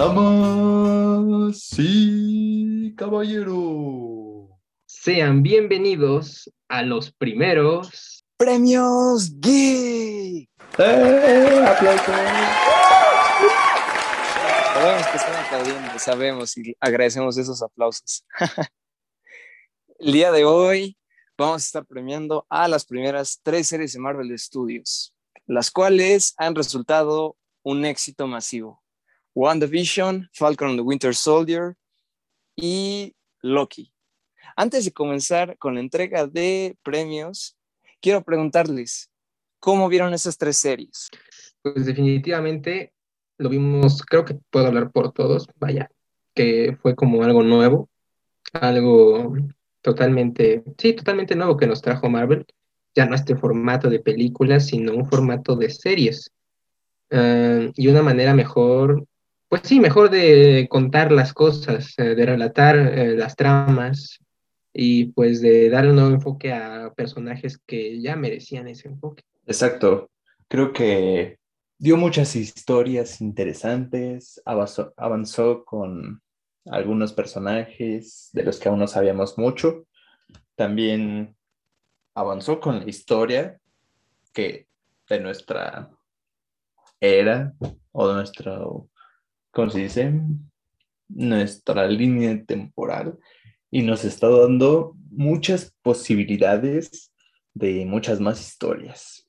Damas y caballero. Sean bienvenidos a los primeros premios Geek. ¡Eh! ¡Aplausos! Sabemos que están aplaudiendo, sabemos y agradecemos esos aplausos. El día de hoy vamos a estar premiando a las primeras tres series de Marvel Studios, las cuales han resultado un éxito masivo. WandaVision, Falcon and the Winter Soldier y Loki. Antes de comenzar con la entrega de premios, quiero preguntarles, ¿cómo vieron esas tres series? Pues definitivamente lo vimos, creo que puedo hablar por todos, vaya, que fue como algo nuevo, algo totalmente, sí, totalmente nuevo que nos trajo Marvel, ya no este formato de películas, sino un formato de series. Ah, y una manera mejor pues sí, mejor de contar las cosas, eh, de relatar eh, las tramas y pues de dar un nuevo enfoque a personajes que ya merecían ese enfoque. Exacto. Creo que dio muchas historias interesantes, avanzó, avanzó con algunos personajes de los que aún no sabíamos mucho. También avanzó con la historia que de nuestra era o de nuestro ¿cómo se dice? Nuestra línea temporal y nos está dando muchas posibilidades de muchas más historias.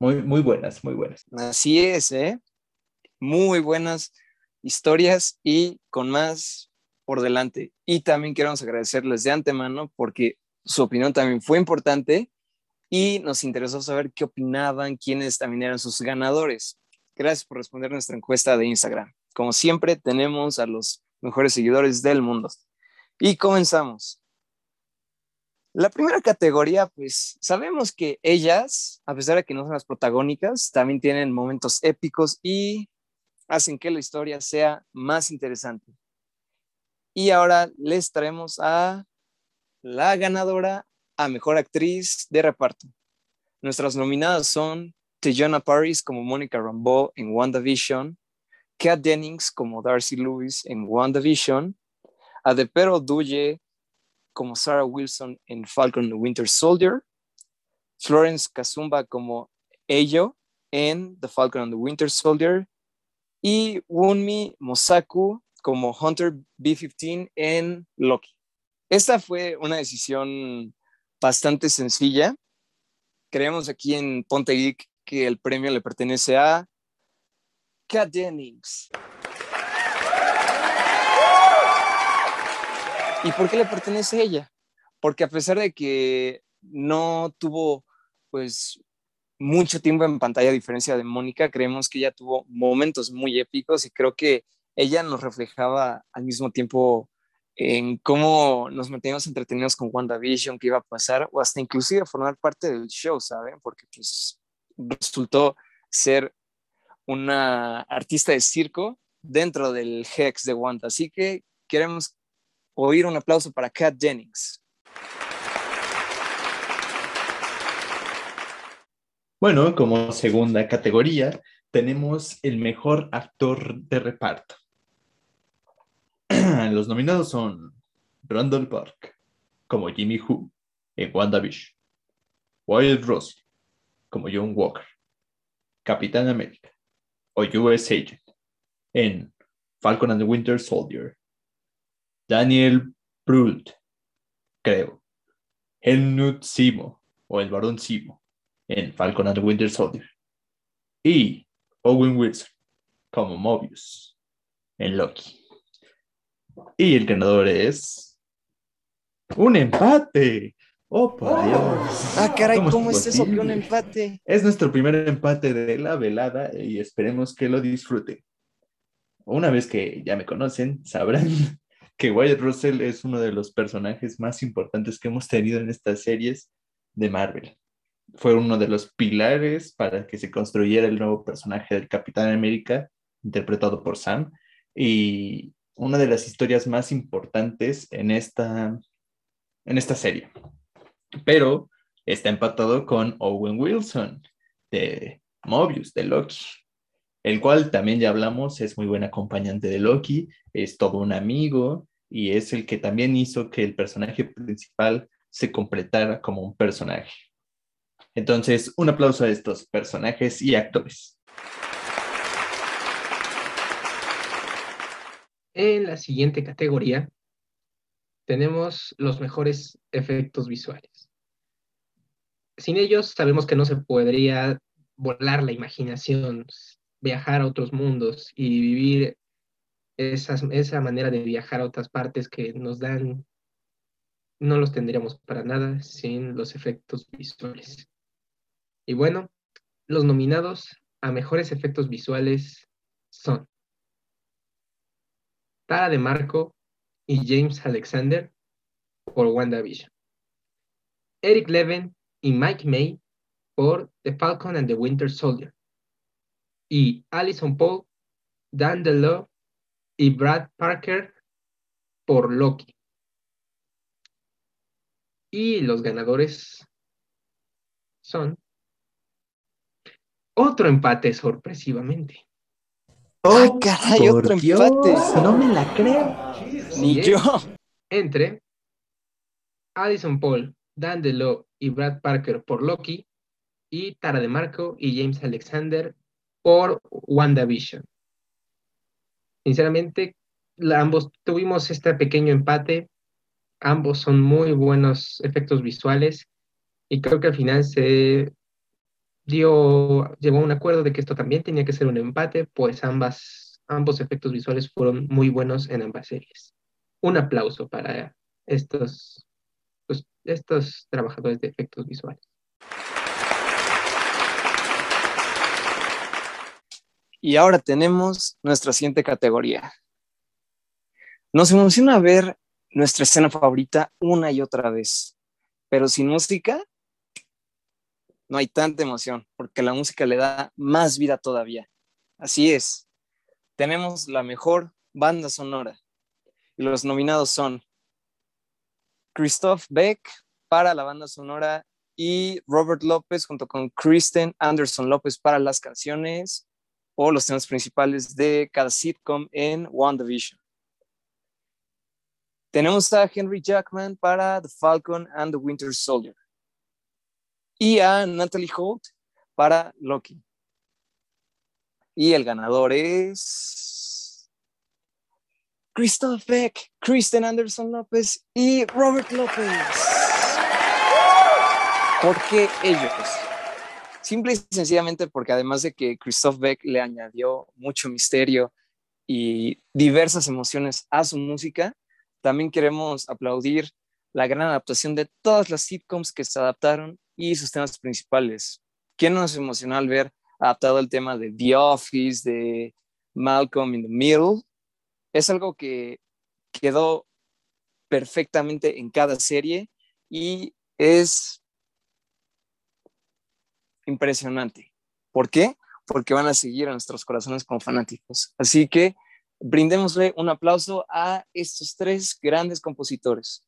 Muy, muy buenas, muy buenas. Así es, ¿eh? Muy buenas historias y con más por delante. Y también queremos agradecerles de antemano porque su opinión también fue importante y nos interesó saber qué opinaban, quiénes también eran sus ganadores. Gracias por responder nuestra encuesta de Instagram. Como siempre, tenemos a los mejores seguidores del mundo. Y comenzamos. La primera categoría, pues sabemos que ellas, a pesar de que no son las protagónicas, también tienen momentos épicos y hacen que la historia sea más interesante. Y ahora les traemos a la ganadora a Mejor Actriz de Reparto. Nuestras nominadas son Tejana Paris como Mónica Rambeau en WandaVision, Kat Dennings como Darcy Lewis en WandaVision, a Depero Duye como Sarah Wilson en Falcon and Winter Soldier, Florence Kazumba como Eyo en The Falcon and the Winter Soldier y Wunmi Mosaku como Hunter B-15 en Loki. Esta fue una decisión bastante sencilla. Creemos aquí en Ponte que el premio le pertenece a Kat Dennings. ¿Y por qué le pertenece a ella? Porque a pesar de que no tuvo pues mucho tiempo en pantalla a diferencia de Mónica, creemos que ella tuvo momentos muy épicos y creo que ella nos reflejaba al mismo tiempo en cómo nos manteníamos entretenidos con WandaVision, qué iba a pasar, o hasta inclusive formar parte del show, ¿saben? Porque pues resultó ser una artista de circo dentro del Hex de Wanda. Así que queremos oír un aplauso para Kat Jennings. Bueno, como segunda categoría tenemos el mejor actor de reparto. Los nominados son Randall Park como Jimmy Who en WandaVision, Wyatt Russell como John Walker, Capitán América o US Agent en Falcon and the Winter Soldier. Daniel Brult, creo. Helmut Simo o el Barón Simo en Falcon and the Winter Soldier. Y Owen Wilson como Mobius en Loki. Y el ganador es un empate. ¡Oh, por Dios! Ah, caray, ¿cómo, es, eso que un empate? Es nuestro primer empate de la velada y esperemos que lo disfruten. Una vez que ya me conocen, sabrán que Wyatt Russell es uno de los personajes más importantes que hemos tenido en estas series de Marvel. Fue uno de los pilares para que se construyera el nuevo personaje del Capitán América, interpretado por Sam, y una de las historias más importantes en esta, en esta serie pero está empatado con Owen Wilson de Mobius, de Loki. el cual también ya hablamos, es muy buen acompañante de Loki, es todo un amigo y es el que también hizo que el personaje principal se completara como un personaje. Entonces, un aplauso a estos personajes y actores. En la siguiente categoría tenemos los mejores efectos visuales. Sin ellos sabemos que no se podría volar la imaginación, viajar a otros mundos y vivir esa manera de viajar a otras partes que nos dan, no los tendríamos para nada sin los efectos visuales. Y bueno, los nominados a mejores efectos visuales son Tara de Marco y James Alexander por WandaVision. Eric Levin y Mike May por The Falcon and the Winter Soldier. Y Alison Paul, Dan DeLo y Brad Parker por Loki. Y los ganadores son otro empate sorpresivamente. ¡Oh, caray! Otro empate. No me la creo. Ni yo. Entre Addison Paul, Dan DeLo y Brad Parker por Loki y Tara de Marco y James Alexander por WandaVision. Sinceramente, ambos tuvimos este pequeño empate. Ambos son muy buenos efectos visuales y creo que al final se dio, llegó a un acuerdo de que esto también tenía que ser un empate, pues ambas, ambos efectos visuales fueron muy buenos en ambas series. Un aplauso para estos, estos trabajadores de efectos visuales. Y ahora tenemos nuestra siguiente categoría. Nos emociona ver nuestra escena favorita una y otra vez, pero sin música no hay tanta emoción, porque la música le da más vida todavía. Así es, tenemos la mejor banda sonora. Y los nominados son Christoph Beck para la banda sonora y Robert López junto con Kristen Anderson López para las canciones o los temas principales de cada sitcom en WandaVision. Tenemos a Henry Jackman para The Falcon and the Winter Soldier y a Natalie Holt para Loki. Y el ganador es Christoph Beck, Kristen Anderson López y Robert López. ¿Por qué ellos? Simple y sencillamente porque además de que Christoph Beck le añadió mucho misterio y diversas emociones a su música, también queremos aplaudir la gran adaptación de todas las sitcoms que se adaptaron y sus temas principales. ¿Quién nos emocionó al ver adaptado el tema de The Office, de Malcolm in the Middle? Es algo que quedó perfectamente en cada serie y es impresionante. ¿Por qué? Porque van a seguir a nuestros corazones como fanáticos. Así que brindémosle un aplauso a estos tres grandes compositores.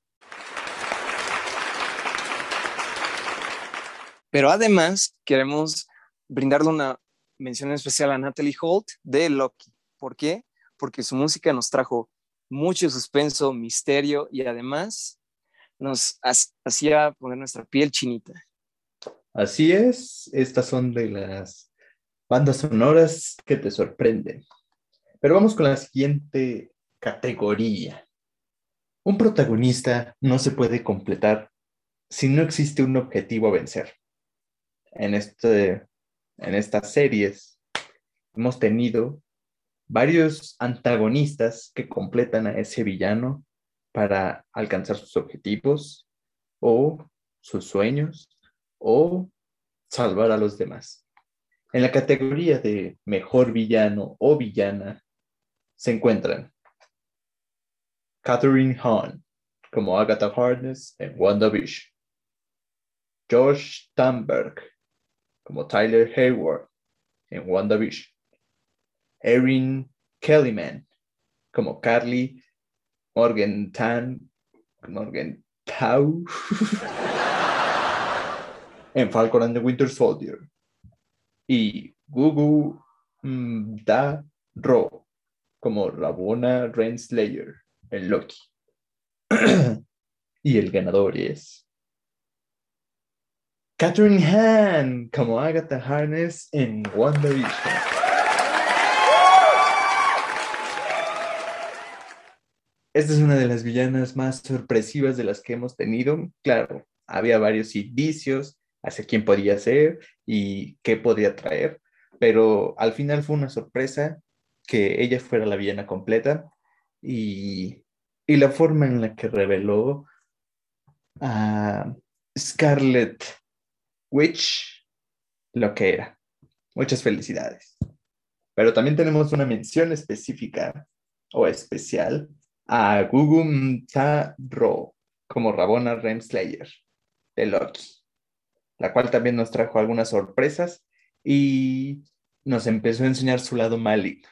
Pero además queremos brindarle una mención especial a Natalie Holt de Loki. ¿Por qué? Porque su música nos trajo mucho suspenso, misterio y además nos hacía poner nuestra piel chinita. Así es, estas son de las bandas sonoras que te sorprenden. Pero vamos con la siguiente categoría. Un protagonista no se puede completar si no existe un objetivo a vencer en, este, en estas series hemos tenido varios antagonistas que completan a ese villano para alcanzar sus objetivos o sus sueños o salvar a los demás. En la categoría de mejor villano o villana se encuentran Catherine Hahn como Agatha Harness en WandaVision, Josh Stamberg como Tyler Hayward en WandaVision, Erin Kellyman como Carly Morgenthau en Falcon and the Winter Soldier y Gugu mm, Da Ro, como Rabona Renslayer en Loki. y el ganador es Catherine Han, como Agatha Harness en WandaVision. Esta es una de las villanas más sorpresivas de las que hemos tenido. Claro, había varios indicios hacia quién podía ser y qué podría traer, pero al final fue una sorpresa que ella fuera la villana completa y la forma en la que reveló a Scarlet Witch lo que era. Muchas felicidades. Pero también tenemos una mención específica o especial a Gugum Ro como Rabona Renslayer de Loki, la cual también nos trajo algunas sorpresas y nos empezó a enseñar su lado maligno.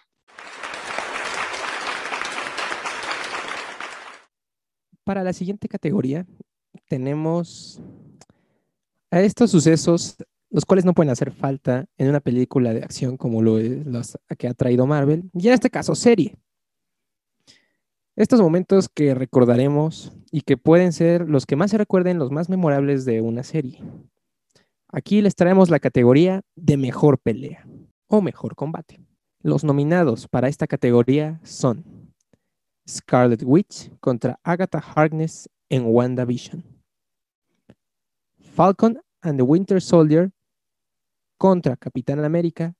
Para la siguiente categoría tenemos a estos sucesos, los cuales no pueden hacer falta en una película de acción como lo los que ha traído Marvel, y en este caso serie. Estos momentos que recordaremos y que pueden ser los que más se recuerden, los más memorables de una serie. Aquí les traemos la categoría de mejor pelea o mejor combate. Los nominados para esta categoría son Scarlet Witch contra Agatha Harkness en WandaVision. Falcon and the Winter Soldier contra Capitán América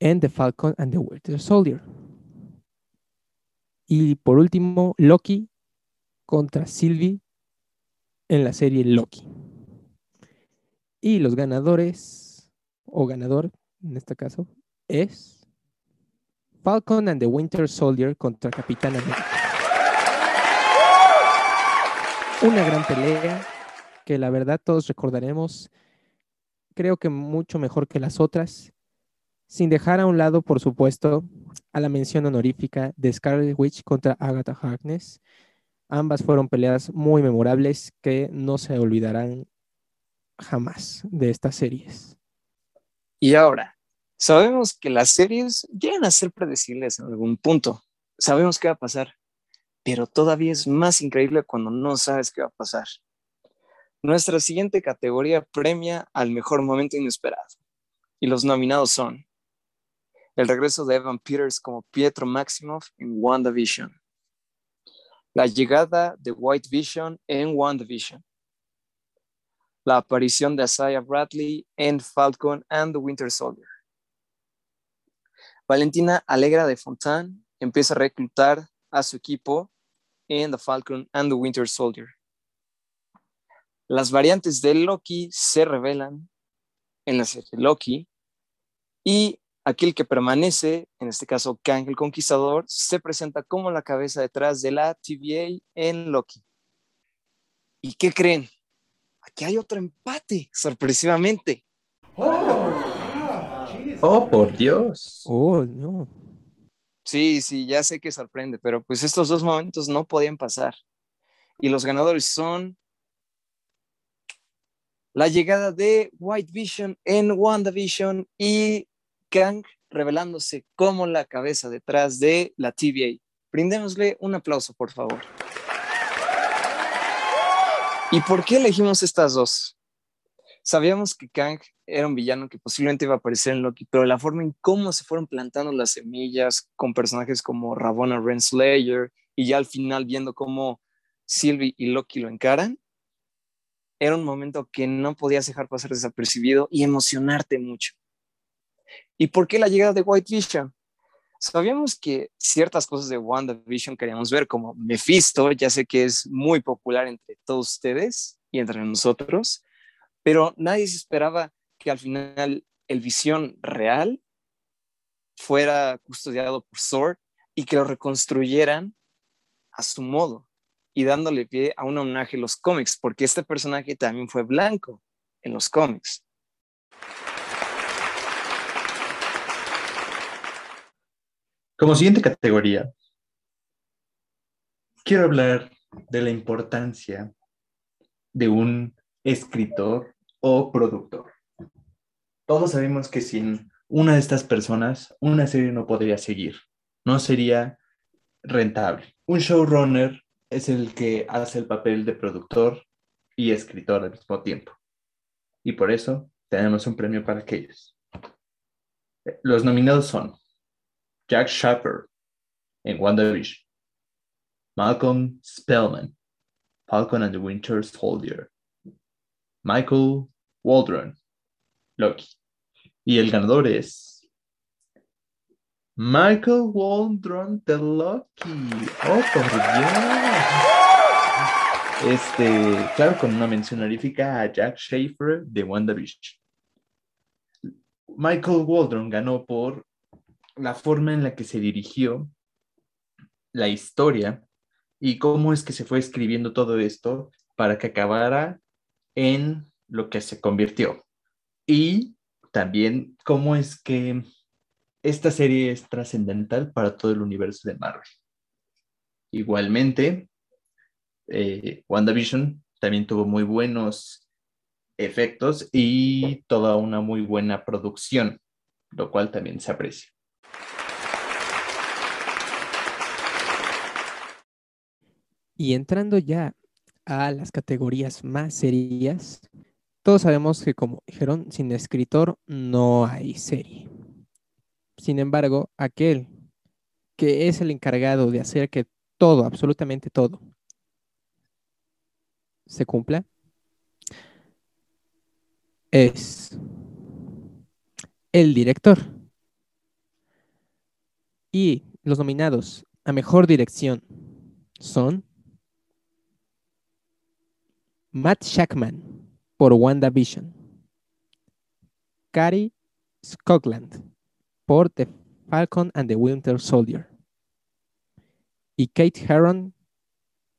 en The Falcon and the Winter Soldier. Y por último, Loki contra Sylvie en la serie Loki. Y los ganadores, o ganador en este caso, es Falcon and the Winter Soldier contra Capitán América. Una gran pelea que la verdad todos recordaremos, creo que mucho mejor que las otras, sin dejar a un lado, por supuesto, a la mención honorífica de Scarlet Witch contra Agatha Harkness. Ambas fueron peleas muy memorables que no se olvidarán jamás de estas series. Y ahora, sabemos que las series llegan a ser predecibles en algún punto. Sabemos qué va a pasar, pero todavía es más increíble cuando no sabes qué va a pasar. Nuestra siguiente categoría premia al mejor momento inesperado. Y los nominados son el regreso de Evan Peters como Pietro Maximoff en WandaVision, la llegada de White Vision en WandaVision, la aparición de Isaiah Bradley en Falcon and the Winter Soldier. Valentina Alegra de Fontaine empieza a reclutar a su equipo en The Falcon and the Winter Soldier. Las variantes de Loki se revelan en la serie Loki y aquel que permanece, en este caso Kang el Conquistador, se presenta como la cabeza detrás de la TVA en Loki. ¿Y qué creen? Aquí hay otro empate, sorpresivamente. Oh, por Dios. Oh, no. Sí, sí, ya sé que sorprende, pero pues estos dos momentos no podían pasar. Y los ganadores son la llegada de White Vision en WandaVision y Kang revelándose como la cabeza detrás de la TVA. Brindémosle un aplauso, por favor. ¿Y por qué elegimos estas dos? Sabíamos que Kang era un villano que posiblemente iba a aparecer en Loki, pero la forma en cómo se fueron plantando las semillas con personajes como Ravonna Renslayer y ya al final viendo cómo Sylvie y Loki lo encaran, era un momento que no podías dejar pasar desapercibido y emocionarte mucho. ¿Y por qué la llegada de White Vision? Sabíamos que ciertas cosas de WandaVision queríamos ver, como Mephisto, ya sé que es muy popular entre todos ustedes y entre nosotros, pero nadie se esperaba que al final el visión real fuera custodiado por Sword y que lo reconstruyeran a su modo y dándole pie a un homenaje en los cómics, porque este personaje también fue blanco en los cómics. Como siguiente categoría, quiero hablar de la importancia de un escritor o productor. Todos sabemos que sin una de estas personas, una serie no podría seguir, no sería rentable. Un showrunner es el que hace el papel de productor y escritor al mismo tiempo. Y por eso tenemos un premio para aquellos. Los nominados son Jack Shepard en WandaVision, Malcolm Spellman, Falcon and the Winter Soldier, Michael Waldron, Loki. Y el ganador es Michael Waldron de Loki. Oh, por Dios. Este, claro, con una mención honorífica a Jack Schaefer de WandaVision. Michael Waldron ganó por la forma en la que se dirigió la historia y cómo es que se fue escribiendo todo esto para que acabara en lo que se convirtió. Y también cómo es que esta serie es trascendental para todo el universo de Marvel. Igualmente, eh, WandaVision también tuvo muy buenos efectos y toda una muy buena producción, lo cual también se aprecia. Y entrando ya a las categorías más serias, todos sabemos que como dijeron, sin escritor no hay serie. Sin embargo, aquel que es el encargado de hacer que todo, absolutamente todo, se cumpla, es el director. Y los nominados a mejor dirección son Matt Shackman por WandaVision. Cary Scotland por The Falcon and the Winter Soldier. Y Kate Herron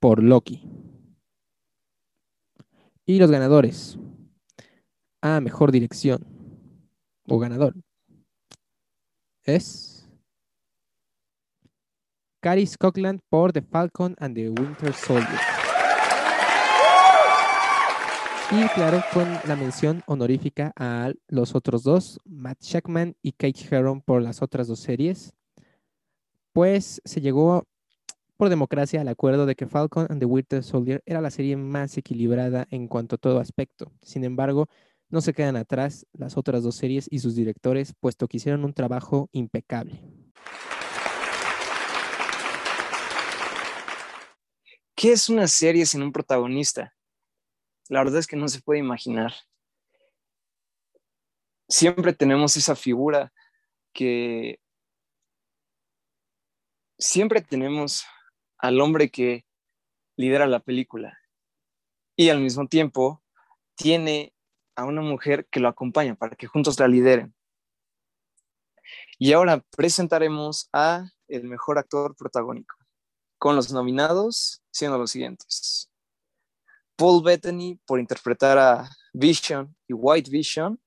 por Loki. Y los ganadores a mejor dirección o ganador es Cary Scotland por The Falcon and the Winter Soldier. Y claro, con la mención honorífica a los otros dos, Matt Shackman y Kate Herron por las otras dos series, pues se llegó por democracia al acuerdo de que Falcon and the Winter Soldier era la serie más equilibrada en cuanto a todo aspecto. Sin embargo, no se quedan atrás las otras dos series y sus directores, puesto que hicieron un trabajo impecable. ¿Qué es una serie sin un protagonista? La verdad es que no se puede imaginar. Siempre tenemos esa figura que siempre tenemos al hombre que lidera la película y al mismo tiempo tiene a una mujer que lo acompaña para que juntos la lideren. Y ahora presentaremos a el mejor actor protagónico, con los nominados siendo los siguientes. Paul Bettany por interpretar a Vision y White Vision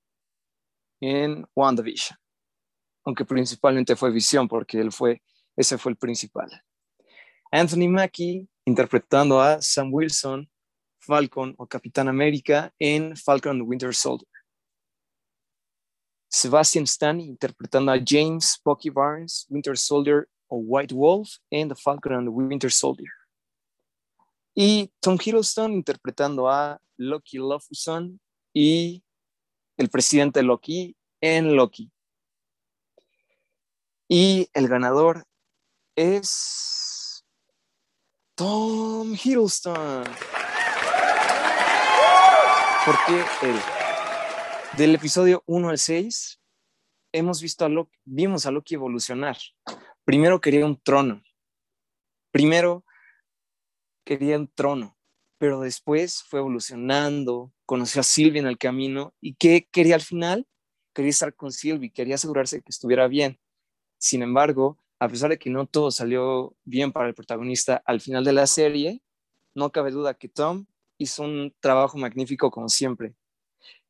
en WandaVision, aunque principalmente fue Vision porque él fue, ese fue el principal. Anthony Mackie interpretando a Sam Wilson, Falcon o Capitán América en Falcon and the Winter Soldier. Sebastian Stan interpretando a James Bucky Barnes, Winter Soldier o White Wolf en The Falcon and the Winter Soldier. Y Tom Hiddleston interpretando a Loki Lofuson y el presidente Loki en Loki. Y el ganador es Tom Hiddleston. Porque él, del episodio 1 al 6, hemos visto a Loki, vimos a Loki evolucionar. Primero quería un trono. Primero quería un trono, pero después fue evolucionando, conoció a Sylvie en el camino y ¿qué quería al final? Quería estar con Sylvie, quería asegurarse que estuviera bien. Sin embargo, a pesar de que no todo salió bien para el protagonista al final de la serie, no cabe duda que Tom hizo un trabajo magnífico como siempre.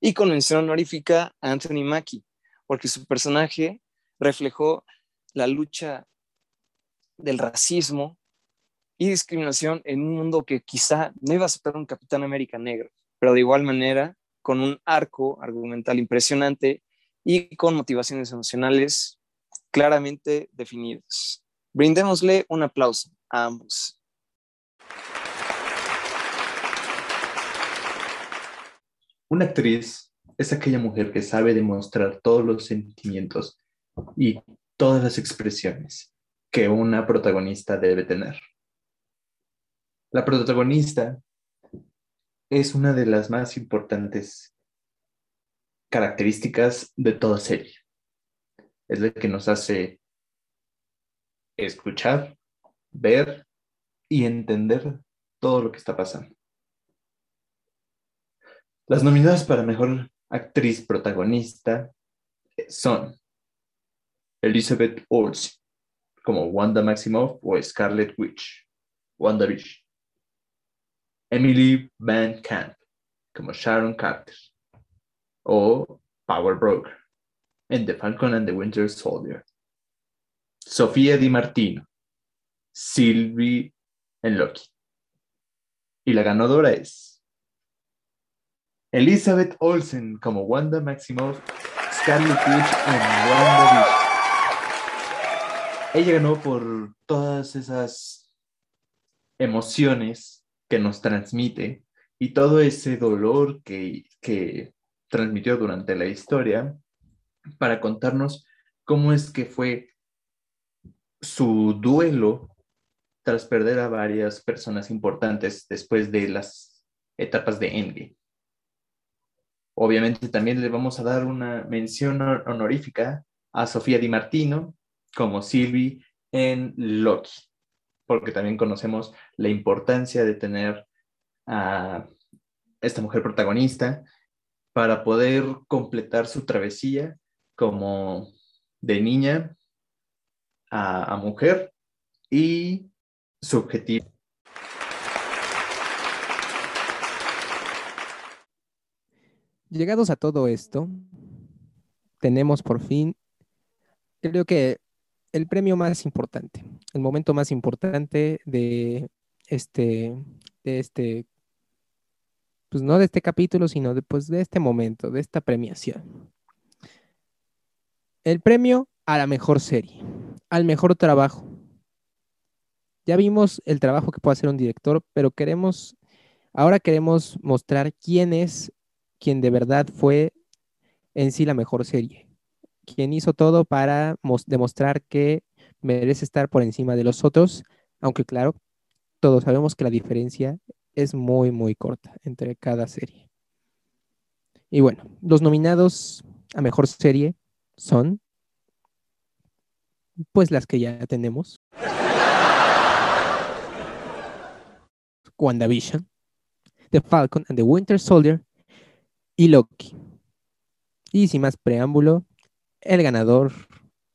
Y con mención honorífica a Anthony Mackie, porque su personaje reflejó la lucha del racismo y discriminación en un mundo que quizá no iba a aceptar un Capitán América negro, pero de igual manera con un arco argumental impresionante y con motivaciones emocionales claramente definidas. Brindémosle un aplauso a ambos. Una actriz es aquella mujer que sabe demostrar todos los sentimientos y todas las expresiones que una protagonista debe tener. La protagonista es una de las más importantes características de toda serie. Es la que nos hace escuchar, ver y entender todo lo que está pasando. Las nominadas para mejor actriz protagonista son Elizabeth Olsen como Wanda Maximoff o Scarlet Witch, WandaVision. Emily Van Camp como Sharon Carter o Power Broker en The Falcon and the Winter Soldier. Sofía Di Martino, Sylvie en Loki. Y la ganadora es Elizabeth Olsen como Wanda Maximoff, Scarlet Witch en WandaVision. Ella ganó por todas esas emociones que nos transmite y todo ese dolor que, que transmitió durante la historia para contarnos cómo es que fue su duelo tras perder a varias personas importantes después de las etapas de Endgame. Obviamente también le vamos a dar una mención honorífica a Sofía Di Martino como Sylvie en Loki, porque también conocemos la importancia de tener a esta mujer protagonista para poder completar su travesía como de niña a, mujer y su objetivo. Llegados a todo esto, tenemos por fin, creo que el premio más importante, el momento más importante de este, de este, pues no de este capítulo, sino después de este momento, de esta premiación. El premio a la mejor serie, al mejor trabajo. Ya vimos el trabajo que puede hacer un director, pero queremos, ahora queremos mostrar quién es quien de verdad fue en sí la mejor serie. Quien hizo todo para demostrar que merece estar por encima de los otros, aunque claro, todos sabemos que la diferencia es muy, muy corta entre cada serie. Y bueno, los nominados a mejor serie son pues las que ya tenemos. WandaVision, The Falcon and the Winter Soldier y Loki. Y sin más preámbulo, el ganador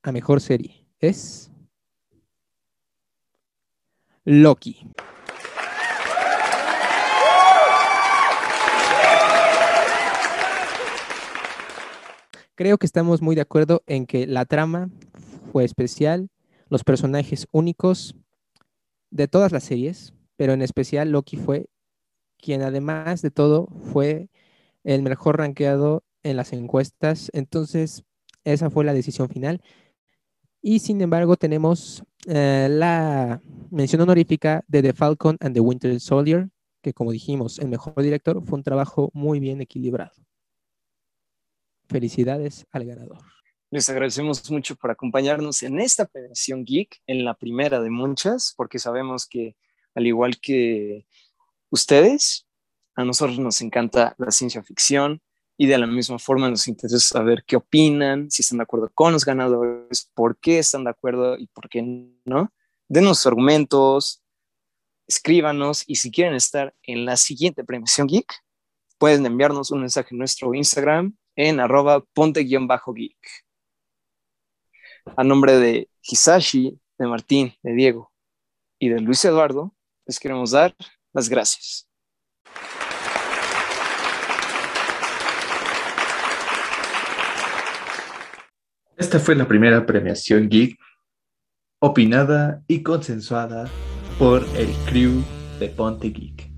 a mejor serie es Loki. Creo que estamos muy de acuerdo en que la trama fue especial, los personajes únicos de todas las series, pero en especial Loki fue quien además de todo fue el mejor rankeado en las encuestas. Entonces, esa fue la decisión final. Y sin embargo, tenemos eh, la mención honorífica de The Falcon and the Winter Soldier, que como dijimos, el mejor director fue un trabajo muy bien equilibrado. Felicidades al ganador. Les agradecemos mucho por acompañarnos en esta premiación geek, en la primera de muchas, porque sabemos que al igual que ustedes, a nosotros nos encanta la ciencia ficción, y de la misma forma nos interesa saber qué opinan, si están de acuerdo con los ganadores, por qué están de acuerdo y por qué no. Denos argumentos, escríbanos y si quieren estar en la siguiente premiación geek, pueden enviarnos un mensaje en nuestro Instagram en arroba ponte-geek. A nombre de Hisashi, de Martín, de Diego y de Luis Eduardo, les queremos dar las gracias. Esta fue la primera premiación geek opinada y consensuada por el crew de Ponte Geek.